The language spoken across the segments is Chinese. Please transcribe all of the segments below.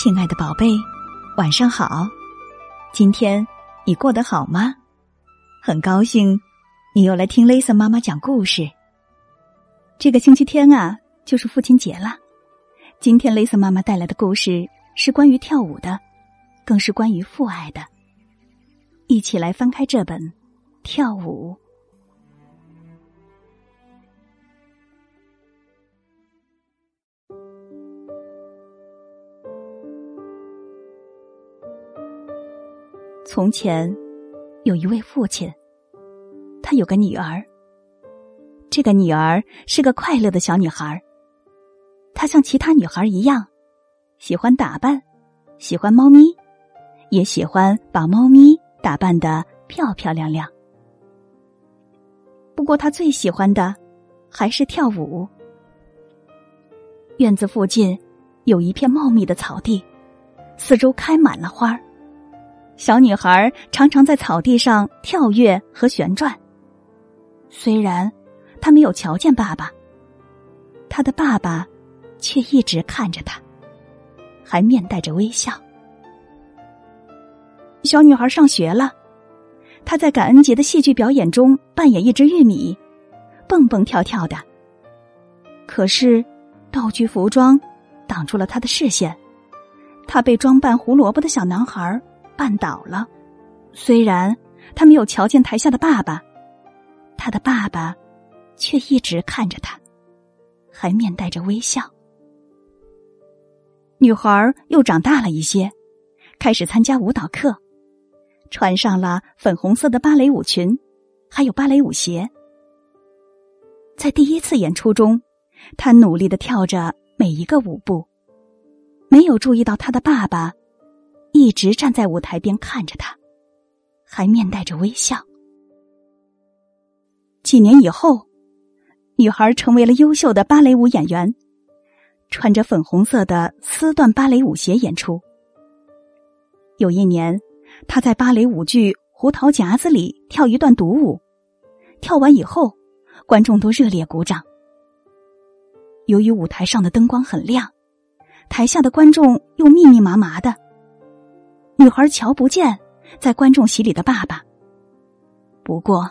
亲爱的宝贝，晚上好！今天你过得好吗？很高兴你又来听 Lisa 妈妈讲故事。这个星期天啊，就是父亲节了。今天 Lisa 妈妈带来的故事是关于跳舞的，更是关于父爱的。一起来翻开这本《跳舞》。从前，有一位父亲，他有个女儿。这个女儿是个快乐的小女孩。她像其他女孩一样，喜欢打扮，喜欢猫咪，也喜欢把猫咪打扮的漂漂亮亮。不过，她最喜欢的还是跳舞。院子附近有一片茂密的草地，四周开满了花儿。小女孩常常在草地上跳跃和旋转。虽然她没有瞧见爸爸，她的爸爸却一直看着她，还面带着微笑。小女孩上学了，她在感恩节的戏剧表演中扮演一只玉米，蹦蹦跳跳的。可是，道具服装挡住了她的视线，她被装扮胡萝卜的小男孩。绊倒了，虽然他没有瞧见台下的爸爸，他的爸爸却一直看着他，还面带着微笑。女孩又长大了一些，开始参加舞蹈课，穿上了粉红色的芭蕾舞裙，还有芭蕾舞鞋。在第一次演出中，她努力的跳着每一个舞步，没有注意到她的爸爸。一直站在舞台边看着他，还面带着微笑。几年以后，女孩成为了优秀的芭蕾舞演员，穿着粉红色的丝缎芭蕾舞鞋演出。有一年，她在芭蕾舞剧《胡桃夹子》里跳一段独舞，跳完以后，观众都热烈鼓掌。由于舞台上的灯光很亮，台下的观众又密密麻麻的。女孩瞧不见在观众席里的爸爸，不过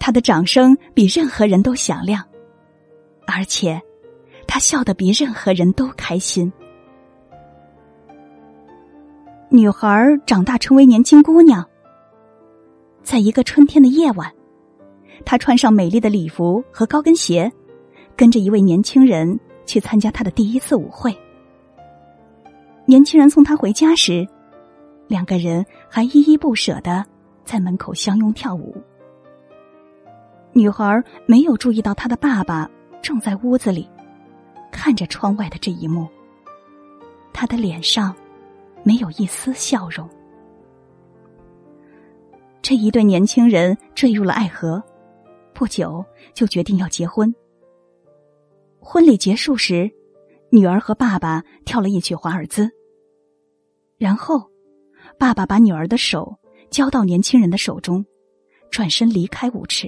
她的掌声比任何人都响亮，而且她笑得比任何人都开心。女孩长大成为年轻姑娘，在一个春天的夜晚，她穿上美丽的礼服和高跟鞋，跟着一位年轻人去参加她的第一次舞会。年轻人送她回家时。两个人还依依不舍的在门口相拥跳舞。女孩没有注意到她的爸爸正在屋子里看着窗外的这一幕，他的脸上没有一丝笑容。这一对年轻人坠入了爱河，不久就决定要结婚。婚礼结束时，女儿和爸爸跳了一曲华尔兹，然后。爸爸把女儿的手交到年轻人的手中，转身离开舞池。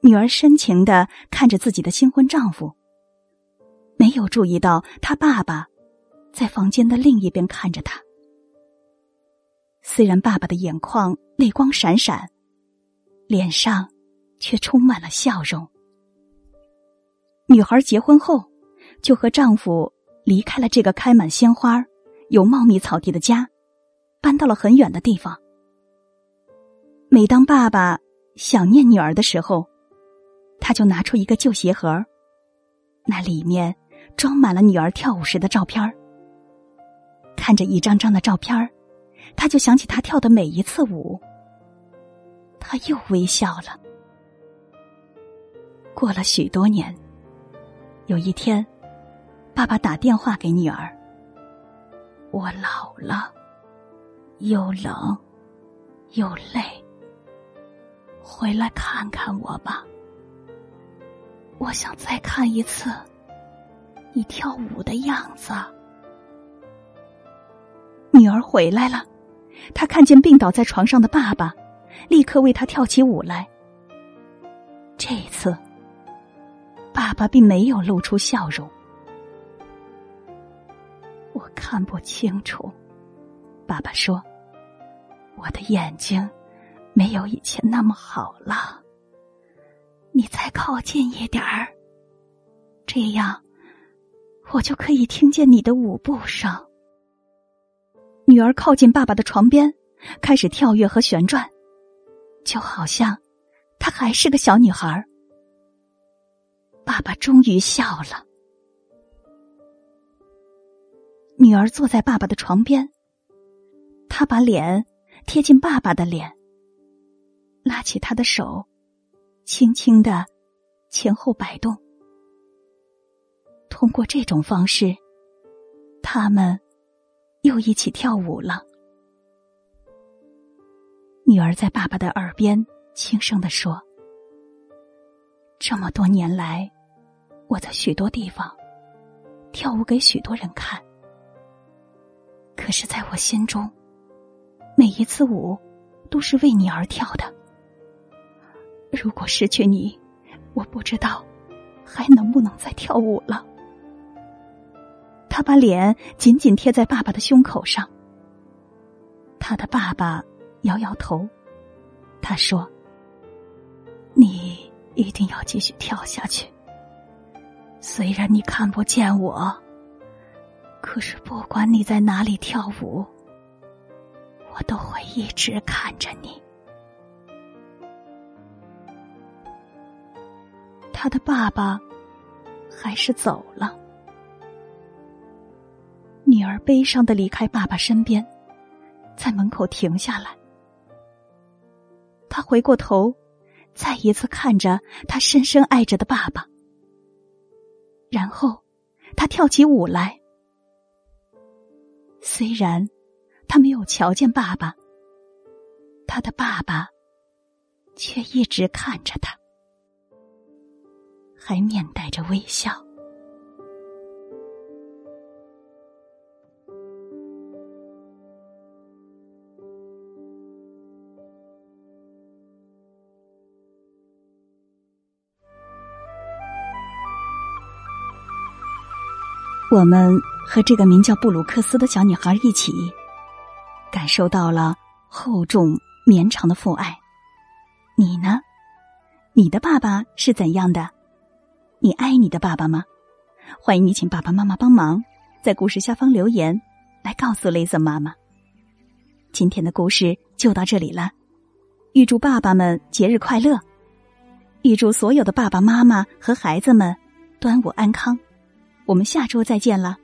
女儿深情的看着自己的新婚丈夫，没有注意到她爸爸在房间的另一边看着她。虽然爸爸的眼眶泪光闪闪，脸上却充满了笑容。女孩结婚后，就和丈夫离开了这个开满鲜花。有茂密草地的家，搬到了很远的地方。每当爸爸想念女儿的时候，他就拿出一个旧鞋盒，那里面装满了女儿跳舞时的照片看着一张张的照片他就想起她跳的每一次舞。他又微笑了。过了许多年，有一天，爸爸打电话给女儿。我老了，又冷又累，回来看看我吧。我想再看一次你跳舞的样子。女儿回来了，她看见病倒在床上的爸爸，立刻为他跳起舞来。这一次，爸爸并没有露出笑容。我。看不清楚。爸爸说：“我的眼睛没有以前那么好了。你再靠近一点儿，这样我就可以听见你的舞步声。”女儿靠近爸爸的床边，开始跳跃和旋转，就好像她还是个小女孩。爸爸终于笑了。女儿坐在爸爸的床边，她把脸贴近爸爸的脸，拉起他的手，轻轻的前后摆动。通过这种方式，他们又一起跳舞了。女儿在爸爸的耳边轻声的说：“这么多年来，我在许多地方跳舞给许多人看。”可是，在我心中，每一次舞都是为你而跳的。如果失去你，我不知道还能不能再跳舞了。他把脸紧紧贴在爸爸的胸口上。他的爸爸摇摇头，他说：“你一定要继续跳下去，虽然你看不见我。”可是，不管你在哪里跳舞，都会一直看着你。他的爸爸还是走了，女儿悲伤的离开爸爸身边，在门口停下来。他回过头，再一次看着他深深爱着的爸爸，然后他跳起舞来。虽然他没有瞧见爸爸，他的爸爸却一直看着他，还面带着微笑。我们。和这个名叫布鲁克斯的小女孩一起，感受到了厚重绵长的父爱。你呢？你的爸爸是怎样的？你爱你的爸爸吗？欢迎你请爸爸妈妈帮忙，在故事下方留言，来告诉雷森妈妈。今天的故事就到这里了，预祝爸爸们节日快乐，预祝所有的爸爸妈妈和孩子们端午安康。我们下周再见了。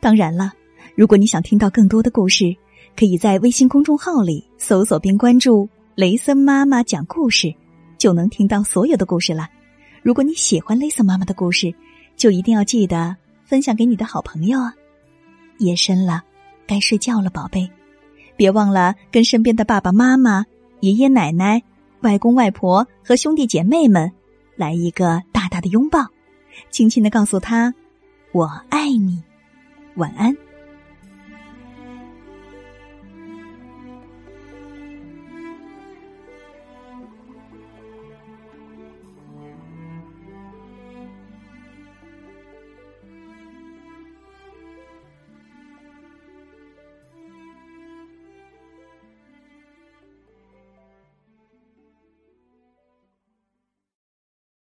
当然了，如果你想听到更多的故事，可以在微信公众号里搜索并关注“雷森妈妈讲故事”，就能听到所有的故事了。如果你喜欢雷森妈妈的故事，就一定要记得分享给你的好朋友啊！夜深了，该睡觉了，宝贝，别忘了跟身边的爸爸妈妈、爷爷奶奶、外公外婆和兄弟姐妹们来一个大大的拥抱，轻轻的告诉他：“我爱你。”晚安。